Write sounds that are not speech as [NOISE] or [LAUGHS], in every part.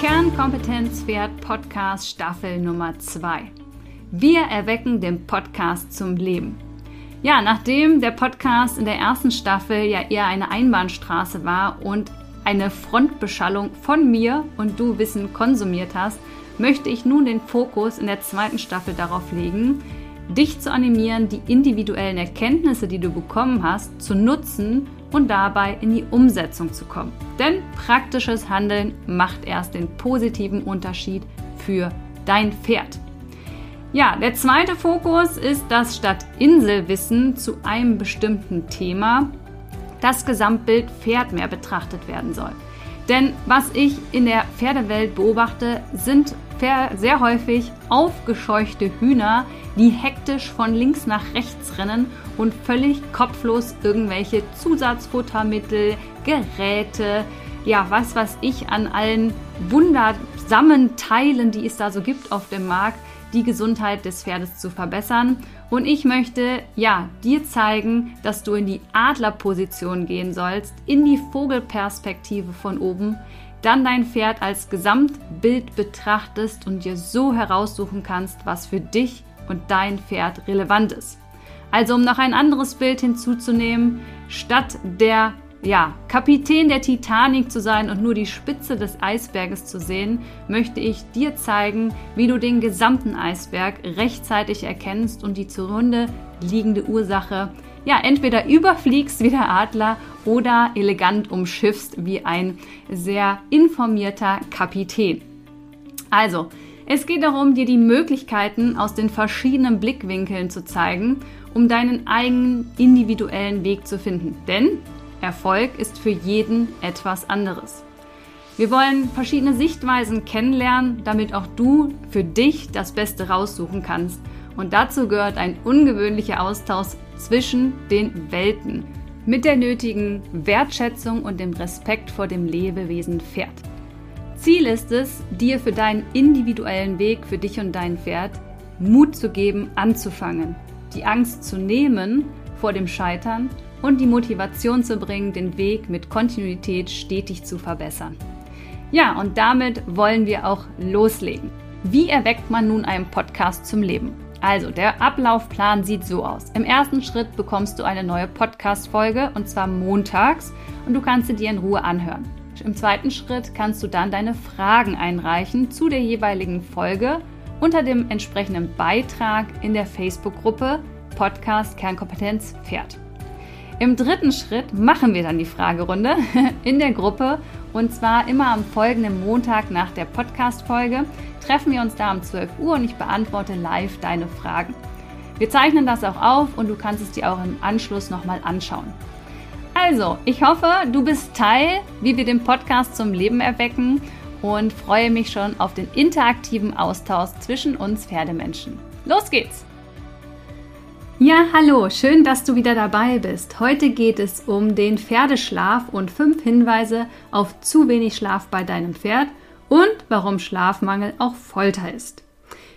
Kernkompetenz Pferd Podcast Staffel Nummer 2. Wir erwecken den Podcast zum Leben. Ja, nachdem der Podcast in der ersten Staffel ja eher eine Einbahnstraße war und eine Frontbeschallung von mir und du Wissen konsumiert hast, möchte ich nun den Fokus in der zweiten Staffel darauf legen, dich zu animieren, die individuellen Erkenntnisse, die du bekommen hast, zu nutzen und dabei in die Umsetzung zu kommen. Denn praktisches Handeln macht erst den positiven Unterschied für dein Pferd. Ja, der zweite Fokus ist, dass statt Inselwissen zu einem bestimmten Thema das Gesamtbild Pferd mehr betrachtet werden soll. Denn was ich in der Pferdewelt beobachte, sind sehr häufig aufgescheuchte Hühner, die hektisch von links nach rechts rennen und völlig kopflos irgendwelche Zusatzfuttermittel, Geräte, ja, was weiß ich, an allen wundersamen Teilen, die es da so gibt auf dem Markt, die Gesundheit des Pferdes zu verbessern. Und ich möchte, ja, dir zeigen, dass du in die Adlerposition gehen sollst, in die Vogelperspektive von oben, dann dein Pferd als Gesamtbild betrachtest und dir so heraussuchen kannst, was für dich und dein Pferd relevant ist. Also um noch ein anderes Bild hinzuzunehmen, statt der ja, Kapitän der Titanic zu sein und nur die Spitze des Eisberges zu sehen, möchte ich dir zeigen, wie du den gesamten Eisberg rechtzeitig erkennst und die zugrunde liegende Ursache ja entweder überfliegst wie der Adler oder elegant umschiffst wie ein sehr informierter Kapitän. Also, es geht darum, dir die Möglichkeiten aus den verschiedenen Blickwinkeln zu zeigen, um deinen eigenen individuellen Weg zu finden. Denn Erfolg ist für jeden etwas anderes. Wir wollen verschiedene Sichtweisen kennenlernen, damit auch du für dich das Beste raussuchen kannst. Und dazu gehört ein ungewöhnlicher Austausch zwischen den Welten mit der nötigen Wertschätzung und dem Respekt vor dem Lebewesen Pferd. Ziel ist es, dir für deinen individuellen Weg für dich und dein Pferd Mut zu geben, anzufangen, die Angst zu nehmen vor dem Scheitern und die Motivation zu bringen, den Weg mit Kontinuität stetig zu verbessern. Ja, und damit wollen wir auch loslegen. Wie erweckt man nun einen Podcast zum Leben? Also, der Ablaufplan sieht so aus. Im ersten Schritt bekommst du eine neue Podcast-Folge und zwar montags und du kannst sie dir in Ruhe anhören. Im zweiten Schritt kannst du dann deine Fragen einreichen zu der jeweiligen Folge unter dem entsprechenden Beitrag in der Facebook-Gruppe Podcast Kernkompetenz Pferd. Im dritten Schritt machen wir dann die Fragerunde [LAUGHS] in der Gruppe und zwar immer am folgenden Montag nach der Podcast-Folge treffen wir uns da um 12 Uhr und ich beantworte live deine Fragen. Wir zeichnen das auch auf und du kannst es dir auch im Anschluss nochmal anschauen. Also, ich hoffe, du bist Teil, wie wir den Podcast zum Leben erwecken und freue mich schon auf den interaktiven Austausch zwischen uns Pferdemenschen. Los geht's! Ja, hallo, schön, dass du wieder dabei bist. Heute geht es um den Pferdeschlaf und fünf Hinweise auf zu wenig Schlaf bei deinem Pferd und warum Schlafmangel auch Folter ist.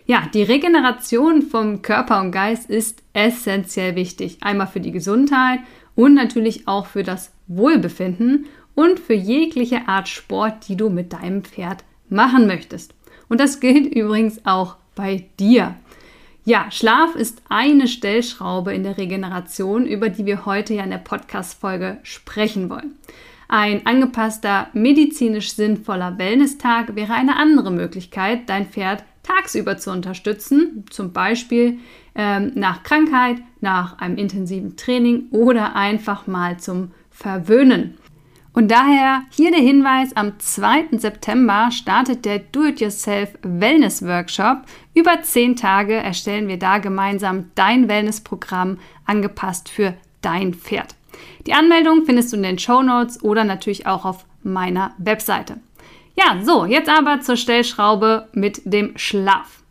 Ja, die Regeneration vom Körper und Geist ist essentiell wichtig. Einmal für die Gesundheit und natürlich auch für das Wohlbefinden und für jegliche Art Sport, die du mit deinem Pferd machen möchtest. Und das gilt übrigens auch bei dir. Ja, Schlaf ist eine Stellschraube in der Regeneration, über die wir heute ja in der Podcast-Folge sprechen wollen. Ein angepasster, medizinisch sinnvoller Wellness-Tag wäre eine andere Möglichkeit, dein Pferd tagsüber zu unterstützen, zum Beispiel ähm, nach Krankheit, nach einem intensiven Training oder einfach mal zum Verwöhnen. Und daher hier der Hinweis, am 2. September startet der Do-It-Yourself Wellness Workshop. Über 10 Tage erstellen wir da gemeinsam dein Wellnessprogramm angepasst für dein Pferd. Die Anmeldung findest du in den Show Notes oder natürlich auch auf meiner Webseite. Ja, so, jetzt aber zur Stellschraube mit dem Schlaf.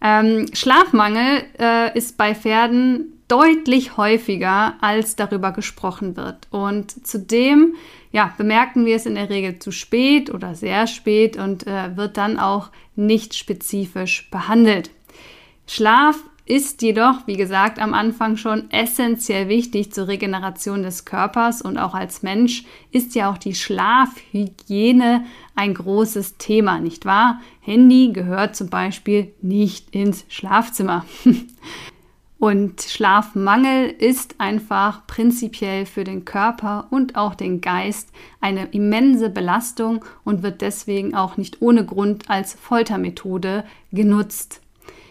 Ähm, Schlafmangel äh, ist bei Pferden deutlich häufiger, als darüber gesprochen wird. Und zudem ja, bemerken wir es in der Regel zu spät oder sehr spät und äh, wird dann auch nicht spezifisch behandelt. Schlaf ist jedoch, wie gesagt, am Anfang schon essentiell wichtig zur Regeneration des Körpers und auch als Mensch ist ja auch die Schlafhygiene ein großes Thema, nicht wahr? Handy gehört zum Beispiel nicht ins Schlafzimmer. [LAUGHS] Und Schlafmangel ist einfach prinzipiell für den Körper und auch den Geist eine immense Belastung und wird deswegen auch nicht ohne Grund als Foltermethode genutzt.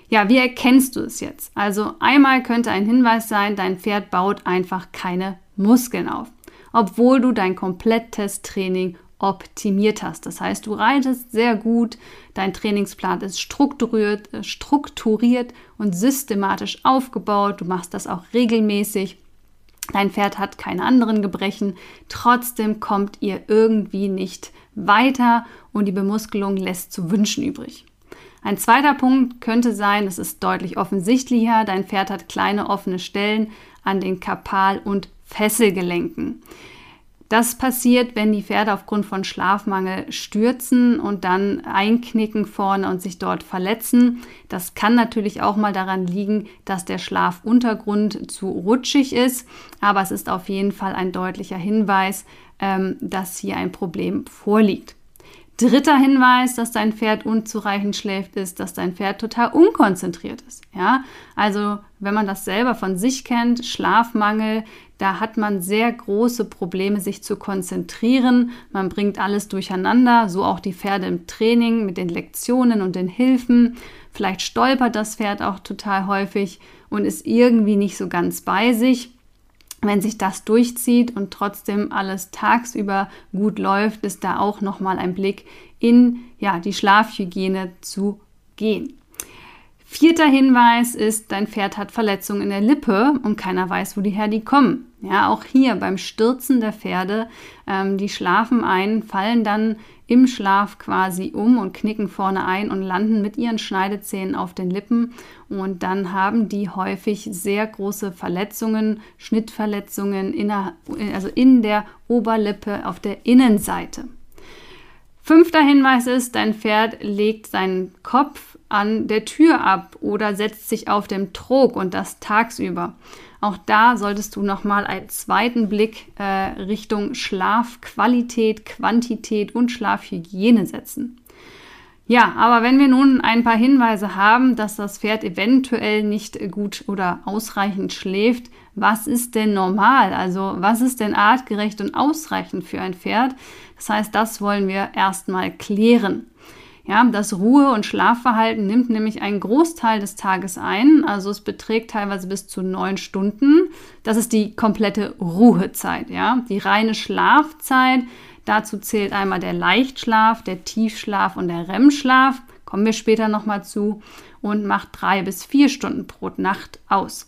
Ja, wie erkennst du es jetzt? Also einmal könnte ein Hinweis sein, dein Pferd baut einfach keine Muskeln auf, obwohl du dein komplettes Training optimiert hast. Das heißt, du reitest sehr gut, dein Trainingsplan ist strukturiert, äh, strukturiert und systematisch aufgebaut, du machst das auch regelmäßig. Dein Pferd hat keine anderen Gebrechen, trotzdem kommt ihr irgendwie nicht weiter und die Bemuskelung lässt zu wünschen übrig. Ein zweiter Punkt könnte sein, das ist deutlich offensichtlicher, dein Pferd hat kleine offene Stellen an den Kapal- und Fesselgelenken. Das passiert, wenn die Pferde aufgrund von Schlafmangel stürzen und dann einknicken vorne und sich dort verletzen. Das kann natürlich auch mal daran liegen, dass der Schlafuntergrund zu rutschig ist, aber es ist auf jeden Fall ein deutlicher Hinweis, ähm, dass hier ein Problem vorliegt. Dritter Hinweis, dass dein Pferd unzureichend schläft, ist, dass dein Pferd total unkonzentriert ist. Ja, also wenn man das selber von sich kennt, Schlafmangel, da hat man sehr große Probleme, sich zu konzentrieren. Man bringt alles durcheinander, so auch die Pferde im Training mit den Lektionen und den Hilfen. Vielleicht stolpert das Pferd auch total häufig und ist irgendwie nicht so ganz bei sich. Wenn sich das durchzieht und trotzdem alles tagsüber gut läuft, ist da auch nochmal ein Blick in ja, die Schlafhygiene zu gehen. Vierter Hinweis ist, dein Pferd hat Verletzungen in der Lippe und keiner weiß, wo die her die kommen. Ja, auch hier beim Stürzen der Pferde, ähm, die schlafen ein, fallen dann im Schlaf quasi um und knicken vorne ein und landen mit ihren Schneidezähnen auf den Lippen. Und dann haben die häufig sehr große Verletzungen, Schnittverletzungen in der, also in der Oberlippe auf der Innenseite. Fünfter Hinweis ist, dein Pferd legt seinen Kopf an der Tür ab oder setzt sich auf dem Trog und das tagsüber. Auch da solltest du nochmal einen zweiten Blick äh, Richtung Schlafqualität, Quantität und Schlafhygiene setzen. Ja, aber wenn wir nun ein paar Hinweise haben, dass das Pferd eventuell nicht gut oder ausreichend schläft, was ist denn normal? Also was ist denn artgerecht und ausreichend für ein Pferd? Das heißt, das wollen wir erstmal klären. Ja, das Ruhe- und Schlafverhalten nimmt nämlich einen Großteil des Tages ein. Also es beträgt teilweise bis zu neun Stunden. Das ist die komplette Ruhezeit. Ja, die reine Schlafzeit Dazu zählt einmal der Leichtschlaf, der Tiefschlaf und der REM-Schlaf. Kommen wir später nochmal zu. Und macht drei bis vier Stunden pro Nacht aus.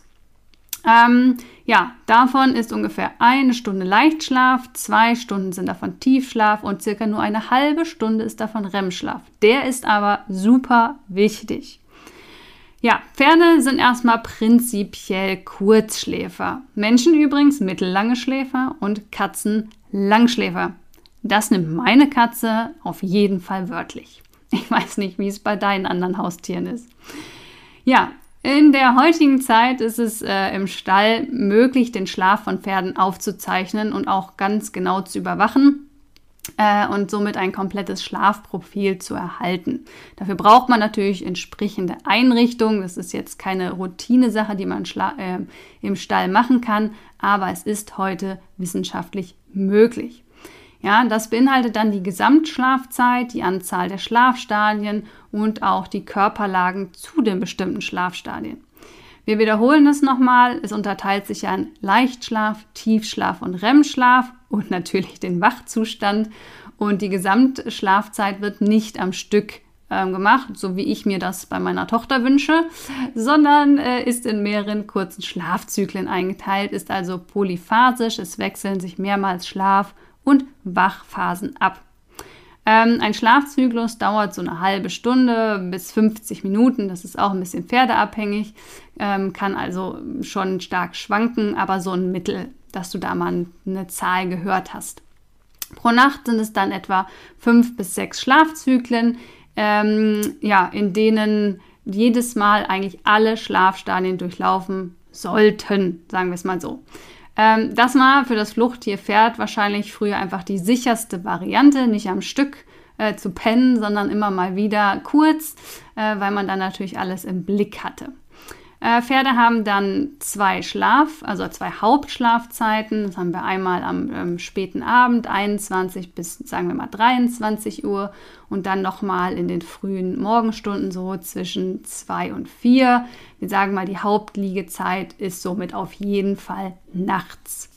Ähm, ja, davon ist ungefähr eine Stunde Leichtschlaf, zwei Stunden sind davon Tiefschlaf und circa nur eine halbe Stunde ist davon REM-Schlaf. Der ist aber super wichtig. Ja, Pferde sind erstmal prinzipiell Kurzschläfer. Menschen übrigens mittellange Schläfer und Katzen Langschläfer. Das nimmt meine Katze auf jeden Fall wörtlich. Ich weiß nicht, wie es bei deinen anderen Haustieren ist. Ja, in der heutigen Zeit ist es äh, im Stall möglich, den Schlaf von Pferden aufzuzeichnen und auch ganz genau zu überwachen äh, und somit ein komplettes Schlafprofil zu erhalten. Dafür braucht man natürlich entsprechende Einrichtungen. Das ist jetzt keine Routinesache, die man äh, im Stall machen kann, aber es ist heute wissenschaftlich möglich. Ja, das beinhaltet dann die Gesamtschlafzeit, die Anzahl der Schlafstadien und auch die Körperlagen zu den bestimmten Schlafstadien. Wir wiederholen es nochmal. Es unterteilt sich ja in Leichtschlaf, Tiefschlaf und REM-Schlaf und natürlich den Wachzustand. Und die Gesamtschlafzeit wird nicht am Stück äh, gemacht, so wie ich mir das bei meiner Tochter wünsche, sondern äh, ist in mehreren kurzen Schlafzyklen eingeteilt, ist also polyphasisch. Es wechseln sich mehrmals Schlaf und Wachphasen ab. Ähm, ein Schlafzyklus dauert so eine halbe Stunde bis 50 Minuten. Das ist auch ein bisschen pferdeabhängig, ähm, kann also schon stark schwanken, aber so ein Mittel, dass du da mal eine Zahl gehört hast. Pro Nacht sind es dann etwa fünf bis sechs Schlafzyklen, ähm, ja, in denen jedes Mal eigentlich alle Schlafstadien durchlaufen sollten, sagen wir es mal so. Ähm, das war für das Fluchttier-Pferd wahrscheinlich früher einfach die sicherste Variante, nicht am Stück äh, zu pennen, sondern immer mal wieder kurz, äh, weil man dann natürlich alles im Blick hatte. Äh, Pferde haben dann zwei Schlaf, also zwei Hauptschlafzeiten. Das haben wir einmal am ähm, späten Abend, 21 bis sagen wir mal 23 Uhr und dann nochmal in den frühen Morgenstunden so zwischen 2 und 4. Wir sagen mal, die Hauptliegezeit ist somit auf jeden Fall nachts.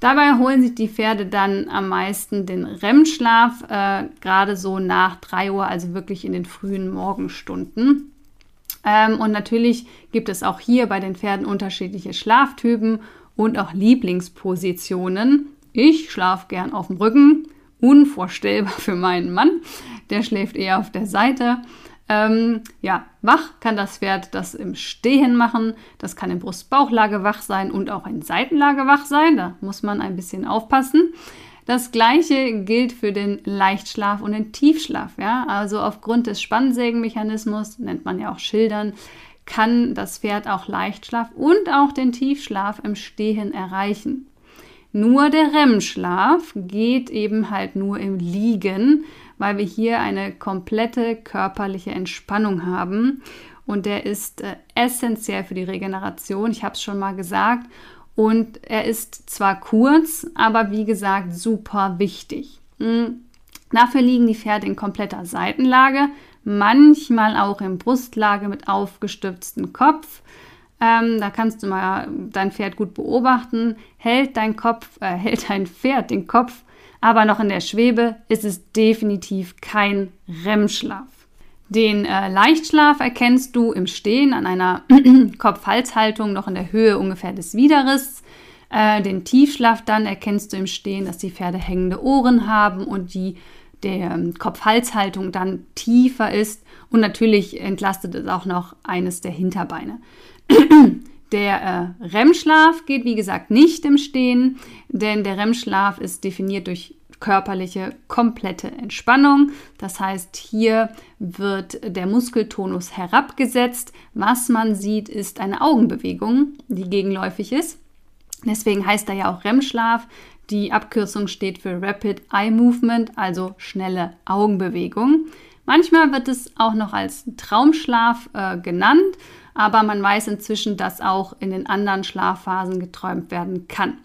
Dabei holen sich die Pferde dann am meisten den REM-Schlaf, äh, gerade so nach 3 Uhr, also wirklich in den frühen Morgenstunden. Ähm, und natürlich gibt es auch hier bei den Pferden unterschiedliche Schlaftypen und auch Lieblingspositionen. Ich schlafe gern auf dem Rücken, unvorstellbar für meinen Mann. Der schläft eher auf der Seite. Ähm, ja, wach kann das Pferd das im Stehen machen. Das kann in Brust-Bauchlage wach sein und auch in Seitenlage wach sein. Da muss man ein bisschen aufpassen. Das gleiche gilt für den Leichtschlaf und den Tiefschlaf. Ja? Also aufgrund des Spannsägenmechanismus, nennt man ja auch Schildern, kann das Pferd auch Leichtschlaf und auch den Tiefschlaf im Stehen erreichen. Nur der REM-Schlaf geht eben halt nur im Liegen, weil wir hier eine komplette körperliche Entspannung haben. Und der ist äh, essentiell für die Regeneration. Ich habe es schon mal gesagt. Und er ist zwar kurz, aber wie gesagt super wichtig. Mhm. Dafür liegen die Pferde in kompletter Seitenlage, manchmal auch in Brustlage mit aufgestütztem Kopf. Ähm, da kannst du mal dein Pferd gut beobachten. Hält dein Kopf, äh, [LAUGHS] hält dein Pferd den Kopf aber noch in der Schwebe, ist es definitiv kein REM-Schlaf. Den äh, Leichtschlaf erkennst du im Stehen an einer [CLEARS THROAT] Kopf-Hals-Haltung noch in der Höhe ungefähr des Widerriss. Äh, den Tiefschlaf dann erkennst du im Stehen, dass die Pferde hängende Ohren haben und die der ähm, Kopf-Hals-Haltung dann tiefer ist. Und natürlich entlastet es auch noch eines der Hinterbeine. [CLEARS THROAT] Der äh, REM-Schlaf geht, wie gesagt, nicht im Stehen, denn der REM-Schlaf ist definiert durch körperliche komplette Entspannung. Das heißt, hier wird der Muskeltonus herabgesetzt. Was man sieht, ist eine Augenbewegung, die gegenläufig ist. Deswegen heißt er ja auch REM-Schlaf. Die Abkürzung steht für Rapid Eye Movement, also schnelle Augenbewegung. Manchmal wird es auch noch als Traumschlaf äh, genannt, aber man weiß inzwischen, dass auch in den anderen Schlafphasen geträumt werden kann.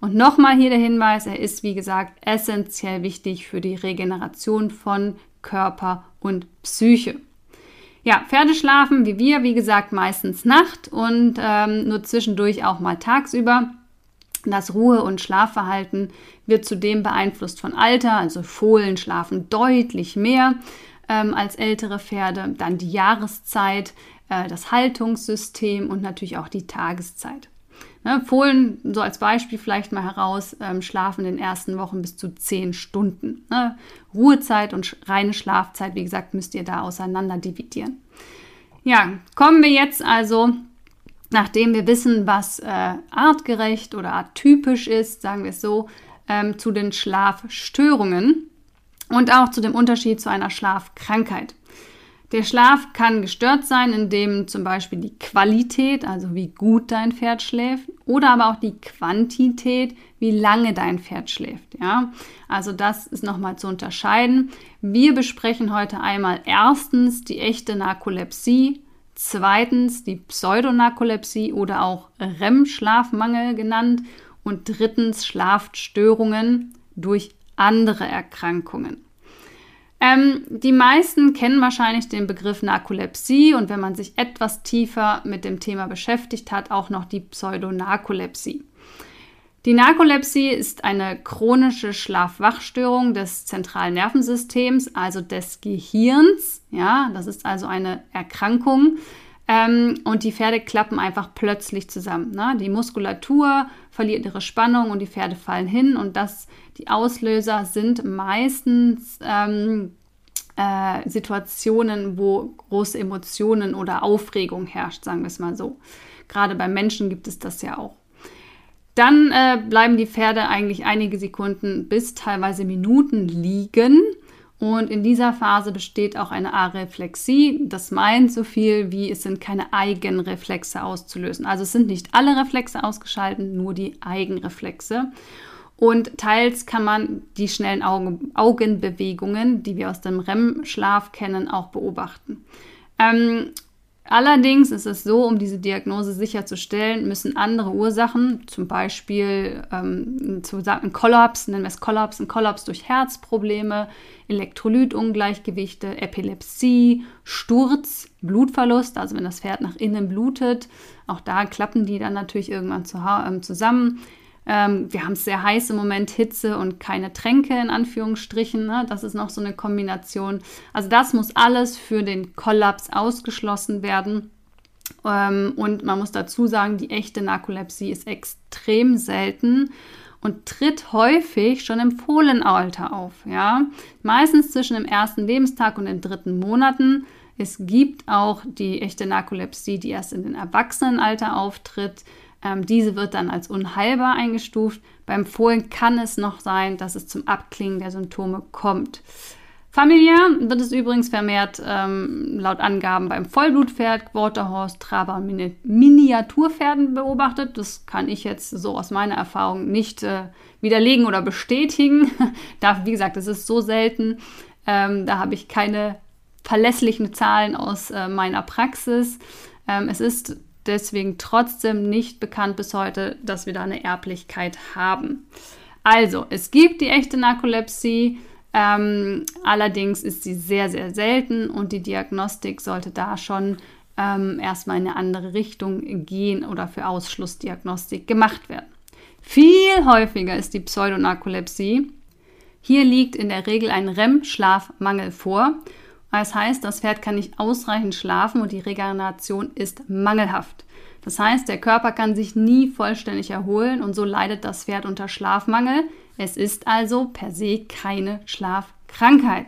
Und nochmal hier der Hinweis, er ist wie gesagt essentiell wichtig für die Regeneration von Körper und Psyche. Ja, Pferde schlafen wie wir, wie gesagt, meistens Nacht und ähm, nur zwischendurch auch mal tagsüber. Das Ruhe- und Schlafverhalten wird zudem beeinflusst von Alter, also Fohlen schlafen deutlich mehr ähm, als ältere Pferde, dann die Jahreszeit, äh, das Haltungssystem und natürlich auch die Tageszeit. Ne, Fohlen, so als Beispiel vielleicht mal heraus, ähm, schlafen in den ersten Wochen bis zu zehn Stunden. Ne? Ruhezeit und reine Schlafzeit, wie gesagt, müsst ihr da auseinander dividieren. Ja, kommen wir jetzt also, nachdem wir wissen, was äh, artgerecht oder arttypisch ist, sagen wir es so, ähm, zu den Schlafstörungen und auch zu dem Unterschied zu einer Schlafkrankheit. Der Schlaf kann gestört sein, indem zum Beispiel die Qualität, also wie gut dein Pferd schläft, oder aber auch die Quantität, wie lange dein Pferd schläft. Ja, also das ist nochmal zu unterscheiden. Wir besprechen heute einmal erstens die echte Narkolepsie, zweitens die Pseudonarkolepsie oder auch REM-Schlafmangel genannt und drittens Schlafstörungen durch andere Erkrankungen. Ähm, die meisten kennen wahrscheinlich den Begriff Narkolepsie und wenn man sich etwas tiefer mit dem Thema beschäftigt hat, auch noch die Pseudonarkolepsie. Die Narkolepsie ist eine chronische Schlafwachstörung des zentralen Nervensystems, also des Gehirns. Ja, das ist also eine Erkrankung. Ähm, und die Pferde klappen einfach plötzlich zusammen. Ne? Die Muskulatur verliert ihre Spannung und die Pferde fallen hin. Und das, die Auslöser sind meistens ähm, äh, Situationen, wo große Emotionen oder Aufregung herrscht, sagen wir es mal so. Gerade bei Menschen gibt es das ja auch. Dann äh, bleiben die Pferde eigentlich einige Sekunden bis teilweise Minuten liegen Und in dieser Phase besteht auch eine Areflexie. Das meint so viel wie, es sind keine Eigenreflexe auszulösen. Also es sind nicht alle Reflexe ausgeschaltet, nur die Eigenreflexe. Und teils kann man die schnellen Augen, Augenbewegungen, die wir aus dem REM-Schlaf kennen, auch beobachten. Ähm, Allerdings ist es so, um diese Diagnose sicherzustellen, müssen andere Ursachen, zum Beispiel ähm, ein Kollaps, nennen wir es Kollaps, ein Kollaps durch Herzprobleme, Elektrolytungleichgewichte, Epilepsie, Sturz, Blutverlust, also wenn das Pferd nach innen blutet, auch da klappen die dann natürlich irgendwann zu, ähm, zusammen. Ähm, wir haben es sehr heiß im Moment, Hitze und keine Tränke in Anführungsstrichen. Ne? Das ist noch so eine Kombination. Also das muss alles für den Kollaps ausgeschlossen werden. Ähm, und man muss dazu sagen, die echte Narkolepsie ist extrem selten und tritt häufig schon im Fohlenalter auf. Ja? Meistens zwischen dem ersten Lebenstag und den dritten Monaten. Es gibt auch die echte Narkolepsie, die erst in den Erwachsenenalter auftritt. Ähm, diese wird dann als unheilbar eingestuft. Beim Fohlen kann es noch sein, dass es zum Abklingen der Symptome kommt. Familiär wird es übrigens vermehrt ähm, laut Angaben beim Vollblutpferd, Waterhorse, Traber und Mini Miniaturpferden beobachtet. Das kann ich jetzt so aus meiner Erfahrung nicht äh, widerlegen oder bestätigen. [LAUGHS] da, wie gesagt, es ist so selten. Ähm, da habe ich keine verlässlichen Zahlen aus äh, meiner Praxis. Ähm, es ist deswegen trotzdem nicht bekannt bis heute, dass wir da eine Erblichkeit haben. Also, es gibt die echte Narkolepsie, ähm, allerdings ist sie sehr, sehr selten und die Diagnostik sollte da schon ähm, erstmal in eine andere Richtung gehen oder für Ausschlussdiagnostik gemacht werden. Viel häufiger ist die Pseudonarkolepsie. Hier liegt in der Regel ein REM-Schlafmangel vor das heißt, das Pferd kann nicht ausreichend schlafen und die Regeneration ist mangelhaft. Das heißt, der Körper kann sich nie vollständig erholen und so leidet das Pferd unter Schlafmangel. Es ist also per se keine Schlafkrankheit.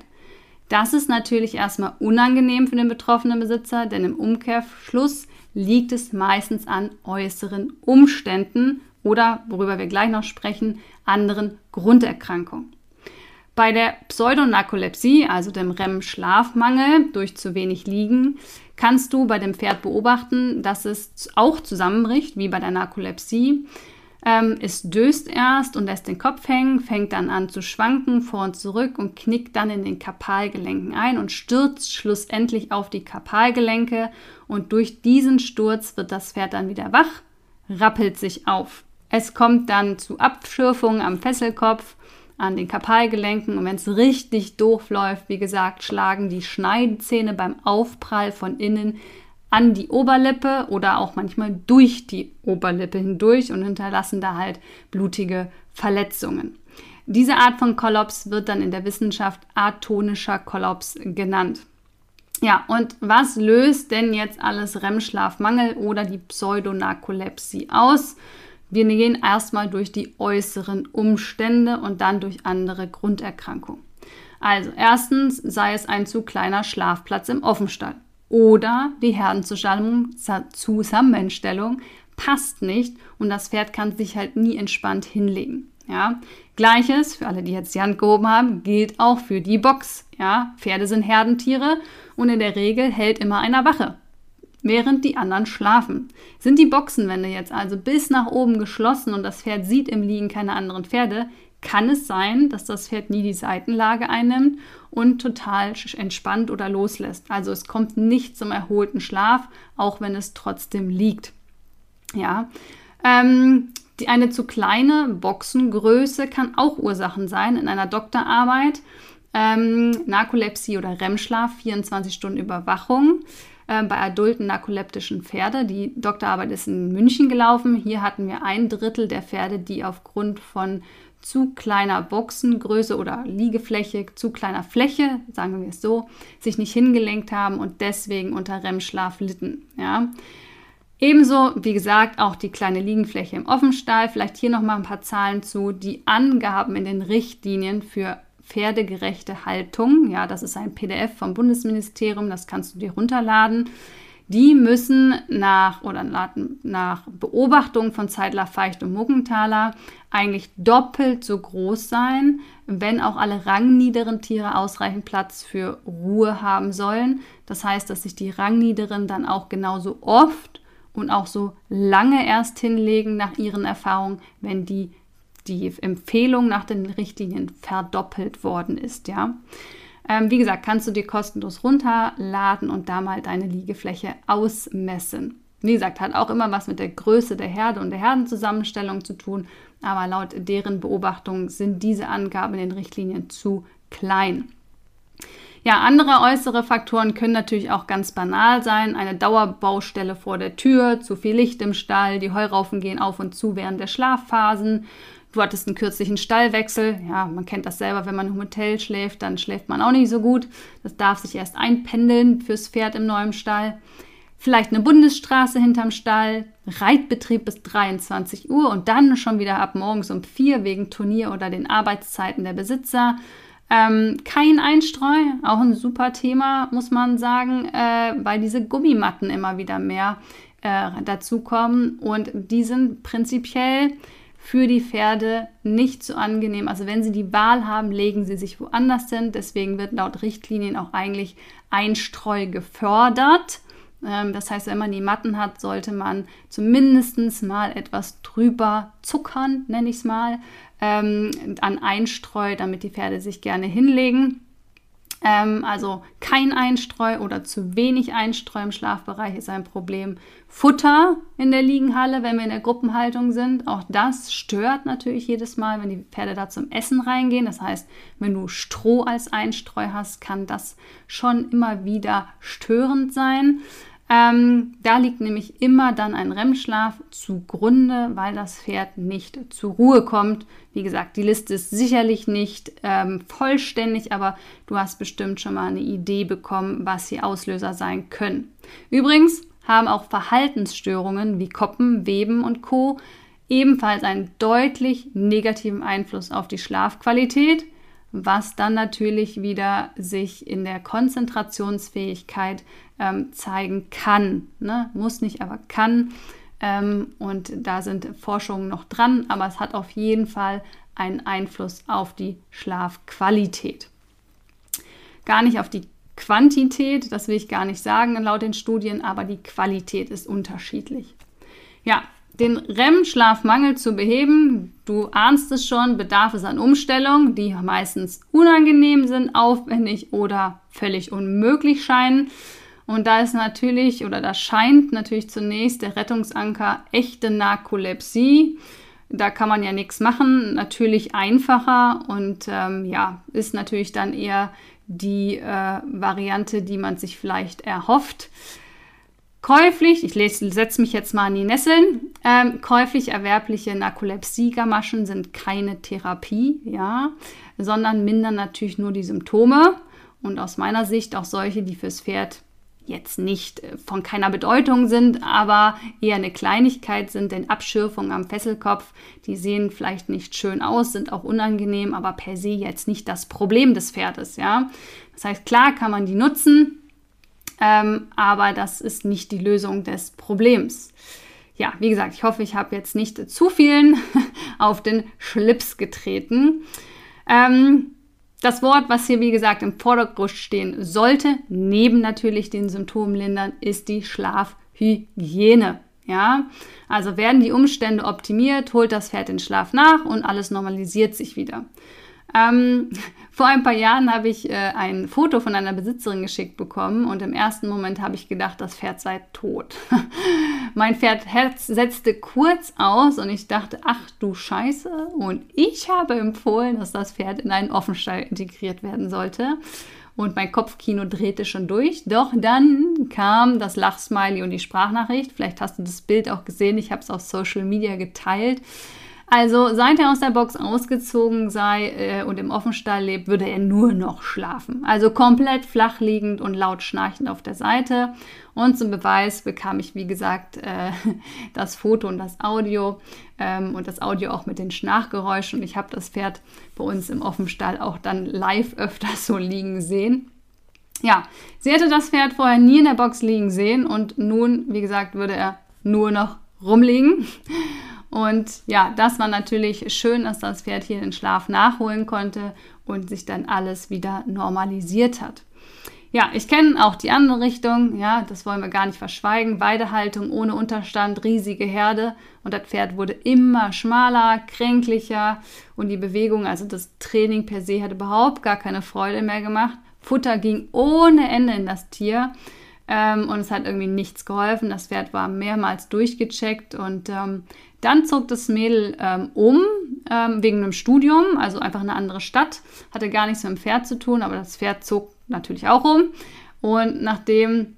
Das ist natürlich erstmal unangenehm für den betroffenen Besitzer, denn im Umkehrschluss liegt es meistens an äußeren Umständen oder, worüber wir gleich noch sprechen, anderen Grunderkrankungen. Bei der Pseudonarkolepsie, also dem REM-Schlafmangel durch zu wenig Liegen, kannst du bei dem Pferd beobachten, dass es auch zusammenbricht, wie bei der Narkolepsie. Ähm, es döst erst und lässt den Kopf hängen, fängt dann an zu schwanken vor und zurück und knickt dann in den Kapalgelenken ein und stürzt schlussendlich auf die Kapalgelenke. Und durch diesen Sturz wird das Pferd dann wieder wach, rappelt sich auf. Es kommt dann zu Abschürfungen am Fesselkopf an den Kapalgelenken und wenn es richtig doof läuft, wie gesagt, schlagen die Schneidezähne beim Aufprall von innen an die Oberlippe oder auch manchmal durch die Oberlippe hindurch und hinterlassen da halt blutige Verletzungen. Diese Art von Kollaps wird dann in der Wissenschaft atonischer Kollaps genannt. Ja, und was löst denn jetzt alles REM-Schlafmangel oder die Pseudonarkolepsie aus? Wir gehen erstmal durch die äußeren Umstände und dann durch andere Grunderkrankungen. Also erstens sei es ein zu kleiner Schlafplatz im Offenstall oder die Herdenzusammenstellung passt nicht und das Pferd kann sich halt nie entspannt hinlegen. Ja, gleiches für alle, die jetzt die Hand gehoben haben, gilt auch für die Box. Ja, Pferde sind Herdentiere und in der Regel hält immer einer Wache während die anderen schlafen. Sind die Boxenwände jetzt also bis nach oben geschlossen und das Pferd sieht im Liegen keine anderen Pferde, kann es sein, dass das Pferd nie die Seitenlage einnimmt und total entspannt oder loslässt. Also es kommt nicht zum erholten Schlaf, auch wenn es trotzdem liegt. Ja, ähm, die, eine zu kleine Boxengröße kann auch Ursachen sein in einer Doktorarbeit. Ähm, Narkolepsie oder REM-Schlaf, 24 Stunden Überwachung äh, bei adulten narkoleptischen Pferde. Die Doktorarbeit ist in München gelaufen. Hier hatten wir ein Drittel der Pferde, die aufgrund von zu kleiner Boxengröße oder Liegefläche, zu kleiner Fläche, sagen wir es so, sich nicht hingelenkt haben und deswegen unter REM-Schlaf litten. Ja. Ebenso, wie gesagt, auch die kleine Liegenfläche im Offenstall. Vielleicht hier nochmal ein paar Zahlen zu. Die Angaben in den Richtlinien für pferdegerechte Haltung. Ja, das ist ein PDF vom Bundesministerium, das kannst du dir runterladen. die müssen nach oder nach Beobachtung von Zeitler, Feicht und Muggenthaler eigentlich doppelt so groß sein, wenn auch alle rangniederen Tiere ausreichend Platz für Ruhe haben sollen. Das heißt, dass sich die rangniederen dann auch genauso oft und auch so lange erst hinlegen nach ihren Erfahrungen, wenn die, die Empfehlung nach den Richtlinien verdoppelt worden ist, ja. Ähm, wie gesagt, kannst du dir kostenlos runterladen und da mal deine Liegefläche ausmessen. Wie gesagt, hat auch immer was mit der Größe der Herde und der Herdenzusammenstellung zu tun, aber laut deren Beobachtung sind diese Angaben in den Richtlinien zu klein. Ja, andere äußere Faktoren können natürlich auch ganz banal sein. Eine Dauerbaustelle vor der Tür, zu viel Licht im Stall, die Heuraufen gehen auf und zu während der Schlafphasen, Du hattest einen kürzlichen Stallwechsel. Ja, man kennt das selber, wenn man im Hotel schläft, dann schläft man auch nicht so gut. Das darf sich erst einpendeln fürs Pferd im neuen Stall. Vielleicht eine Bundesstraße hinterm Stall, Reitbetrieb bis 23 Uhr und dann schon wieder ab morgens um 4 wegen Turnier oder den Arbeitszeiten der Besitzer. Ähm, kein Einstreu, auch ein super Thema, muss man sagen, äh, weil diese Gummimatten immer wieder mehr äh, dazukommen und die sind prinzipiell für die Pferde nicht so angenehm. Also wenn sie die Wahl haben, legen sie sich woanders hin. Deswegen wird laut Richtlinien auch eigentlich Einstreu gefördert. Ähm, das heißt, wenn man die Matten hat, sollte man zumindest mal etwas drüber zuckern, nenne ich es mal, ähm, an Einstreu, damit die Pferde sich gerne hinlegen. Ähm, also kein Einstreu oder zu wenig Einstreu im Schlafbereich ist ein Problem. Futter in der Liegenhalle, wenn wir in der Gruppenhaltung sind, auch das stört natürlich jedes Mal, wenn die Pferde da zum Essen reingehen. Das heißt, wenn du Stroh als Einstreu hast, kann das schon immer wieder störend sein. Ähm, da liegt nämlich immer dann ein REM-Schlaf zugrunde, weil das Pferd nicht zur Ruhe kommt. Wie gesagt, die Liste ist sicherlich nicht ähm, vollständig, aber du hast bestimmt schon mal eine Idee bekommen, was die Auslöser sein können. Übrigens haben auch Verhaltensstörungen wie Koppen, Weben und Co. ebenfalls einen deutlich negativen Einfluss auf die Schlafqualität was dann natürlich wieder sich in der Konzentrationsfähigkeit ähm, zeigen kann. Ne? Muss nicht, aber kann. Ähm, und da sind Forschungen noch dran, aber es hat auf jeden Fall einen Einfluss auf die Schlafqualität. Gar nicht auf die Quantität, das will ich gar nicht sagen laut den Studien, aber die Qualität ist unterschiedlich. Ja, den REM-Schlafmangel zu beheben, du ahnst es schon, bedarf es an Umstellungen, die meistens unangenehm sind, aufwendig oder völlig unmöglich scheinen. Und da ist natürlich oder da scheint natürlich zunächst der Rettungsanker echte Narkolepsie. Da kann man ja nichts machen, natürlich einfacher und ähm, ja, ist natürlich dann eher die äh, Variante, die man sich vielleicht erhofft. Käuflich, ich setze mich jetzt mal an die Nesseln, ähm, käuflich erwerbliche Narkolepsie-Gamaschen sind keine Therapie, ja, sondern mindern natürlich nur die Symptome. Und aus meiner Sicht auch solche, die fürs Pferd jetzt nicht äh, von keiner Bedeutung sind, aber eher eine Kleinigkeit sind, denn Abschürfungen am Fesselkopf, die sehen vielleicht nicht schön aus, sind auch unangenehm, aber per se jetzt nicht das Problem des Pferdes, ja. Das heißt, klar kann man die nutzen, ähm, aber das ist nicht die Lösung des Problems. Ja, wie gesagt, ich hoffe, ich habe jetzt nicht zu vielen [LAUGHS] auf den Schlips getreten. Ähm, das Wort, was hier wie gesagt im Vordergrund stehen sollte, neben natürlich den Symptomlindern, ist die Schlafhygiene. Ja, also werden die Umstände optimiert, holt das Pferd den Schlaf nach und alles normalisiert sich wieder. Ähm, [LAUGHS] vor ein paar Jahren habe ich äh, ein Foto von einer Besitzerin geschickt bekommen und im ersten Moment habe ich gedacht, das Pferd sei tot. [LAUGHS] mein Pferd setzte kurz aus und ich dachte, ach du Scheiße. Und ich habe empfohlen, dass das Pferd in einen Offenstall integriert werden sollte. Und mein Kopfkino drehte schon durch. Doch dann kam das Lachsmiley und die Sprachnachricht. Vielleicht hast du das Bild auch gesehen. Ich habe es auf Social Media geteilt. Also seit er aus der Box ausgezogen sei äh, und im Offenstall lebt, würde er nur noch schlafen. Also komplett flach liegend und laut schnarchend auf der Seite. Und zum Beweis bekam ich, wie gesagt, äh, [LAUGHS] das Foto und das Audio ähm, und das Audio auch mit den Schnarchgeräuschen. Und ich habe das Pferd bei uns im Offenstall auch dann live öfter so liegen sehen. Ja, sie hätte das Pferd vorher nie in der Box liegen sehen und nun, wie gesagt, würde er nur noch rumliegen. Und ja, das war natürlich schön, dass das Pferd hier den Schlaf nachholen konnte und sich dann alles wieder normalisiert hat. Ja, ich kenne auch die andere Richtung, ja, das wollen wir gar nicht verschweigen. Weidehaltung ohne Unterstand, riesige Herde und das Pferd wurde immer schmaler, kränklicher und die Bewegung, also das Training per se hat überhaupt gar keine Freude mehr gemacht. Futter ging ohne Ende in das Tier ähm, und es hat irgendwie nichts geholfen. Das Pferd war mehrmals durchgecheckt und ähm, dann zog das Mädel ähm, um ähm, wegen einem Studium, also einfach eine andere Stadt, hatte gar nichts mit dem Pferd zu tun, aber das Pferd zog natürlich auch um. Und nachdem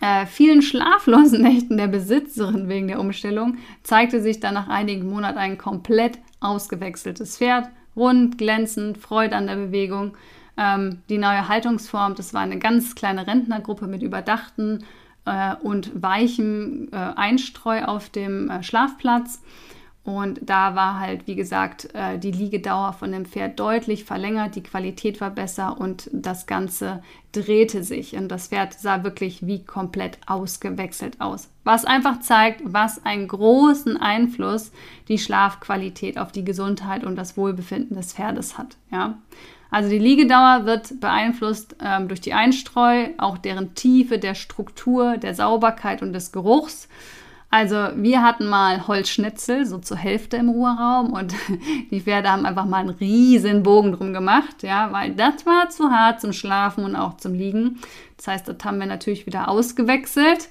äh, vielen schlaflosen [LAUGHS] Nächten der Besitzerin wegen der Umstellung zeigte sich dann nach einigen Monaten ein komplett ausgewechseltes Pferd, rund, glänzend, Freude an der Bewegung. Ähm, die neue Haltungsform, das war eine ganz kleine Rentnergruppe mit überdachten und weichem äh, Einstreu auf dem äh, Schlafplatz. Und da war halt, wie gesagt, äh, die Liegedauer von dem Pferd deutlich verlängert, die Qualität war besser und das Ganze drehte sich. Und das Pferd sah wirklich wie komplett ausgewechselt aus. Was einfach zeigt, was einen großen Einfluss die Schlafqualität auf die Gesundheit und das Wohlbefinden des Pferdes hat. Ja? Also die Liegedauer wird beeinflusst ähm, durch die Einstreu, auch deren Tiefe, der Struktur, der Sauberkeit und des Geruchs. Also wir hatten mal Holzschnitzel, so zur Hälfte im Ruheraum und [LAUGHS] die Pferde haben einfach mal einen riesen Bogen drum gemacht, ja, weil das war zu hart zum Schlafen und auch zum Liegen. Das heißt, das haben wir natürlich wieder ausgewechselt.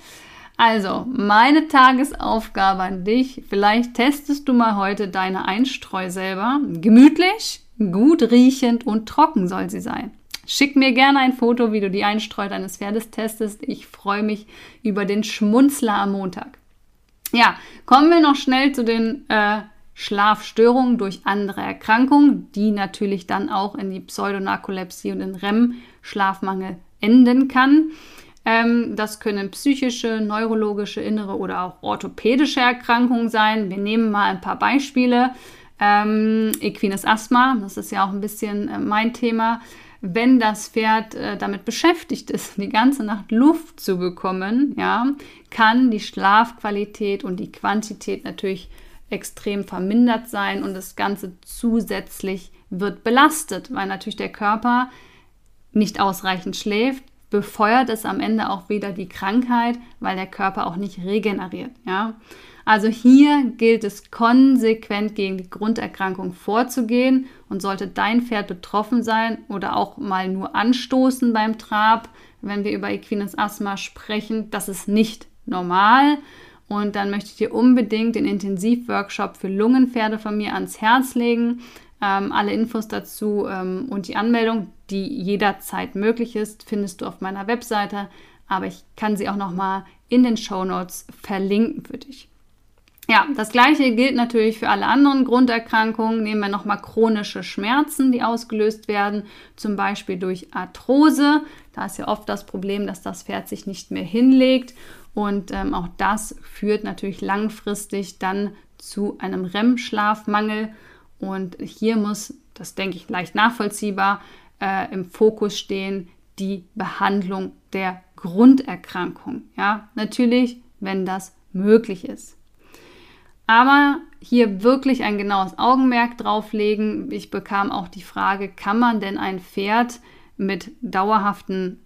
Also, meine Tagesaufgabe an dich, vielleicht testest du mal heute deine Einstreu selber. Gemütlich, Gut riechend und trocken soll sie sein. Schick mir gerne ein Foto, wie du die Einstreu deines Pferdes testest. Ich freue mich über den Schmunzler am Montag. Ja, kommen wir noch schnell zu den äh, Schlafstörungen durch andere Erkrankungen, die natürlich dann auch in die Pseudonarkolepsie und den REM-Schlafmangel enden kann. Ähm, das können psychische, neurologische, innere oder auch orthopädische Erkrankungen sein. Wir nehmen mal ein paar Beispiele. Ähm, Equines Asthma, das ist ja auch ein bisschen äh, mein Thema. Wenn das Pferd äh, damit beschäftigt ist, die ganze Nacht Luft zu bekommen, ja, kann die Schlafqualität und die Quantität natürlich extrem vermindert sein und das Ganze zusätzlich wird belastet, weil natürlich der Körper nicht ausreichend schläft, befeuert es am Ende auch wieder die Krankheit, weil der Körper auch nicht regeneriert. Ja? Also hier gilt es konsequent gegen die Grunderkrankung vorzugehen und sollte dein Pferd betroffen sein oder auch mal nur anstoßen beim Trab, wenn wir über Equines Asthma sprechen, das ist nicht normal. Und dann möchte ich dir unbedingt den Intensivworkshop für Lungenpferde von mir ans Herz legen. Ähm, alle Infos dazu ähm, und die Anmeldung, die jederzeit möglich ist, findest du auf meiner Webseite. Aber ich kann sie auch nochmal in den Show Notes verlinken für dich. Ja, das gleiche gilt natürlich für alle anderen Grunderkrankungen. Nehmen wir nochmal chronische Schmerzen, die ausgelöst werden, zum Beispiel durch Arthrose. Da ist ja oft das Problem, dass das Pferd sich nicht mehr hinlegt. Und ähm, auch das führt natürlich langfristig dann zu einem REM-Schlafmangel. Und hier muss, das denke ich leicht nachvollziehbar, äh, im Fokus stehen die Behandlung der Grunderkrankung. Ja, natürlich, wenn das möglich ist. Aber hier wirklich ein genaues Augenmerk drauflegen. Ich bekam auch die Frage, kann man denn ein Pferd mit dauerhaften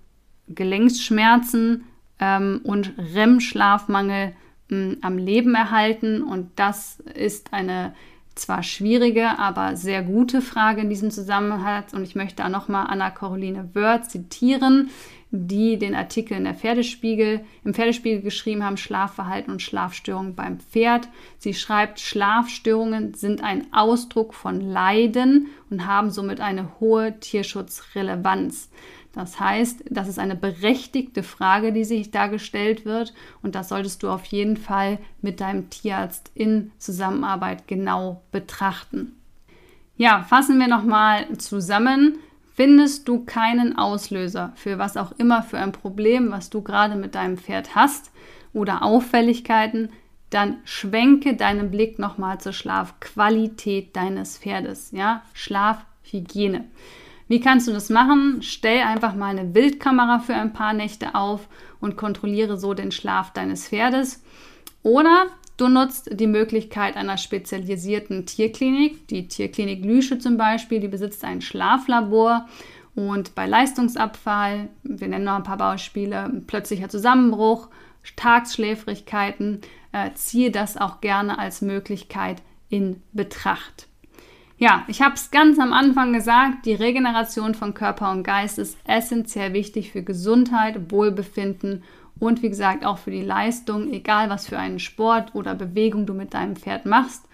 Gelenksschmerzen ähm, und REM-Schlafmangel ähm, am Leben erhalten? Und das ist eine zwar schwierige, aber sehr gute Frage in diesem Zusammenhang. Und ich möchte auch nochmal Anna-Caroline Wörth zitieren, die den Artikel in der Pferdespiegel, im Pferdespiegel geschrieben haben, Schlafverhalten und Schlafstörungen beim Pferd. Sie schreibt, Schlafstörungen sind ein Ausdruck von Leiden und haben somit eine hohe Tierschutzrelevanz. Das heißt, das ist eine berechtigte Frage, die sich da gestellt wird und das solltest du auf jeden Fall mit deinem Tierarzt in Zusammenarbeit genau betrachten. Ja, fassen wir nochmal zusammen. Findest du keinen Auslöser für was auch immer für ein Problem, was du gerade mit deinem Pferd hast oder Auffälligkeiten, dann schwenke deinen Blick nochmal zur Schlafqualität deines Pferdes, ja, Schlafhygiene. Wie kannst du das machen? Stell einfach mal eine Wildkamera für ein paar Nächte auf und kontrolliere so den Schlaf deines Pferdes. Oder du nutzt die Möglichkeit einer spezialisierten Tierklinik. Die Tierklinik Lüsche zum Beispiel, die besitzt ein Schlaflabor. Und bei Leistungsabfall, wir nennen noch ein paar Beispiele, plötzlicher Zusammenbruch, Tagsschläfrigkeiten, äh, ziehe das auch gerne als Möglichkeit in Betracht. Ja, ich habe es ganz am Anfang gesagt, die Regeneration von Körper und Geist ist essentiell wichtig für Gesundheit, Wohlbefinden und wie gesagt auch für die Leistung, egal was für einen Sport oder Bewegung du mit deinem Pferd machst.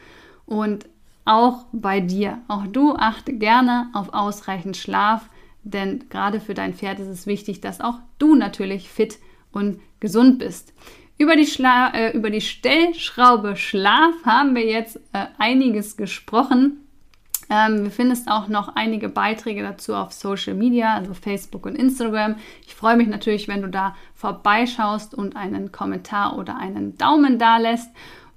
Und auch bei dir, auch du achte gerne auf ausreichend Schlaf, denn gerade für dein Pferd ist es wichtig, dass auch du natürlich fit und gesund bist. Über die, Schla äh, über die Stellschraube Schlaf haben wir jetzt äh, einiges gesprochen. Ähm, du findest auch noch einige Beiträge dazu auf Social Media, also Facebook und Instagram. Ich freue mich natürlich, wenn du da vorbeischaust und einen Kommentar oder einen Daumen da lässt.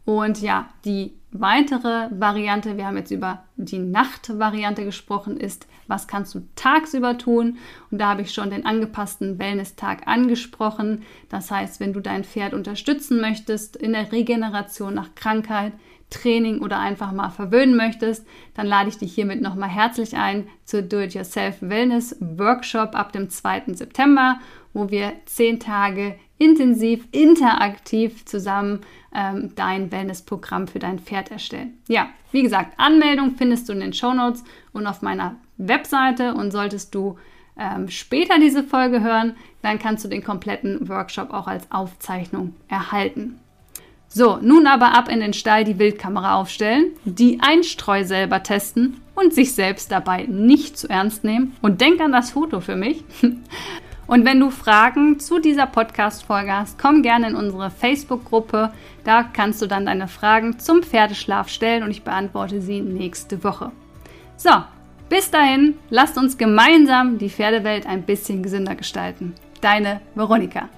Und ja, die weitere Variante, wir haben jetzt über die Nachtvariante gesprochen, ist, was kannst du tagsüber tun? Und da habe ich schon den angepassten Wellness-Tag angesprochen. Das heißt, wenn du dein Pferd unterstützen möchtest in der Regeneration nach Krankheit, Training oder einfach mal verwöhnen möchtest, dann lade ich dich hiermit nochmal herzlich ein zur Do-It-Yourself Wellness Workshop ab dem 2. September, wo wir zehn Tage intensiv, interaktiv zusammen ähm, dein Wellnessprogramm für dein Pferd erstellen. Ja, wie gesagt, Anmeldung findest du in den Show Notes und auf meiner Webseite und solltest du ähm, später diese Folge hören, dann kannst du den kompletten Workshop auch als Aufzeichnung erhalten. So, nun aber ab in den Stall die Wildkamera aufstellen, die Einstreu selber testen und sich selbst dabei nicht zu ernst nehmen. Und denk an das Foto für mich. [LAUGHS] Und wenn du Fragen zu dieser Podcast-Folge hast, komm gerne in unsere Facebook-Gruppe. Da kannst du dann deine Fragen zum Pferdeschlaf stellen und ich beantworte sie nächste Woche. So, bis dahin, lasst uns gemeinsam die Pferdewelt ein bisschen gesünder gestalten. Deine Veronika.